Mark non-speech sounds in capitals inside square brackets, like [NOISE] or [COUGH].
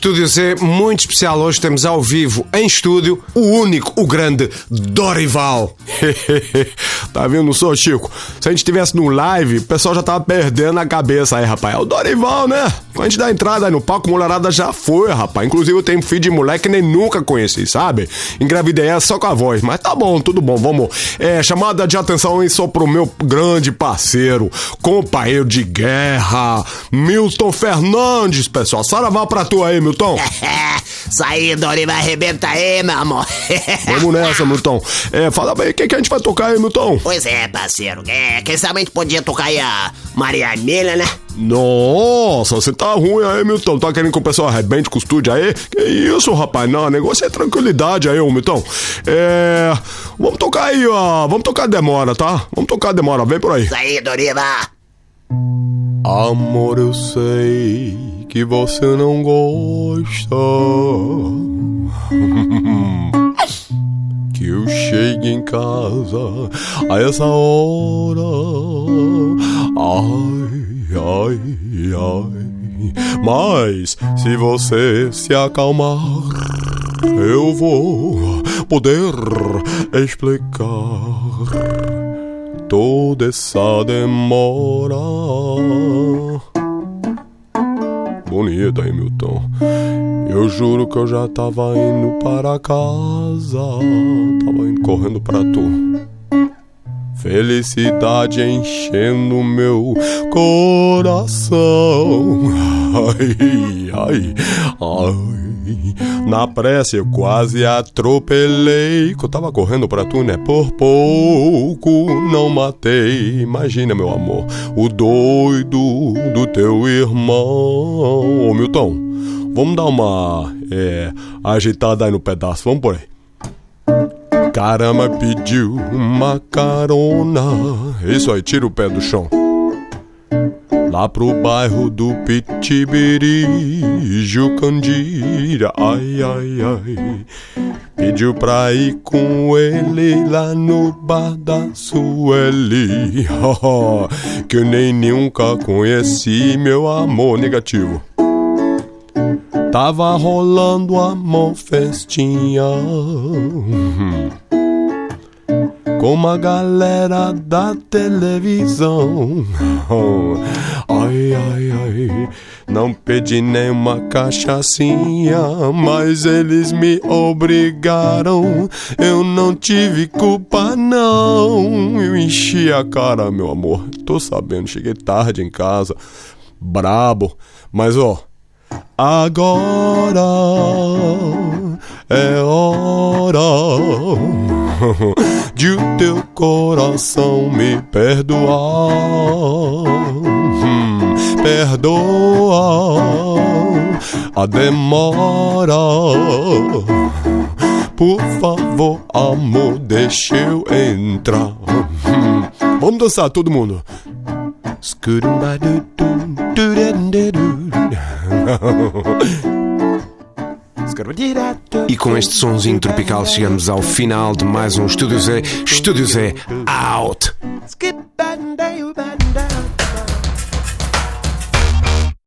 Estúdio Z, muito especial hoje. Temos ao vivo, em estúdio, o único, o grande Dorival. [LAUGHS] tá vendo só, Chico? Se a gente estivesse no live, o pessoal já tava perdendo a cabeça aí, rapaz. É o Dorival, né? Quando a gente dá entrada no palco, mulherada já foi, rapaz. Inclusive eu tenho filho de moleque que nem nunca conheci, sabe? Engravidei ela só com a voz. Mas tá bom, tudo bom, vamos. É, chamada de atenção aí só pro meu grande parceiro, companheiro de guerra, Milton Fernandes, pessoal. Saravá pra tu aí, Milton. [LAUGHS] Isso aí, Dorival, arrebenta aí, meu amor. [LAUGHS] Vamos nessa, Milton. É, fala bem, o que, que a gente vai tocar aí, Milton? Pois é, parceiro. É, quem sabe a gente podia tocar aí a Maria Emília, né? Nossa, você tá ruim aí, Milton. Tá querendo que o pessoal arrebente com o estúdio aí? Que isso, rapaz? Não, o negócio é tranquilidade aí, ô Milton. É. Vamos tocar aí, ó. Vamos tocar demora, tá? Vamos tocar demora, vem por aí. Isso aí, Dorival. Amor, eu sei que você não gosta. que eu chegue em casa a essa hora. Ai, ai, ai. Mas se você se acalmar, eu vou poder explicar toda essa demora. Bonita, hein, Milton? Eu juro que eu já tava indo para casa, tava indo correndo pra tu. Felicidade enchendo meu coração. Ai, ai, ai. Na pressa eu quase atropelei. Que eu tava correndo pra tu, né? Por pouco não matei. Imagina, meu amor, o doido do teu irmão. Ô, Milton, vamos dar uma é, agitada aí no pedaço. Vamos por aí. Caramba, pediu uma carona. Isso aí, tira o pé do chão. Lá pro bairro do Pitibiri, Jucandira, ai, ai, ai. Pediu pra ir com ele lá no bar da Sueli. [LAUGHS] Que eu nem nunca conheci, meu amor negativo. Tava rolando amor festinha com uma galera da televisão. Ai, ai, ai, não pedi nenhuma cachaçinha, mas eles me obrigaram. Eu não tive culpa, não. Eu enchi a cara, meu amor. Tô sabendo, cheguei tarde em casa, brabo, mas ó. Agora é hora de o teu coração me perdoar. Hum, perdoa a demora. Por favor, amor, deixa eu entrar. Vamos dançar, todo mundo. E com este sonzinho tropical chegamos ao final de mais um Estúdio Z. Estúdio Z out!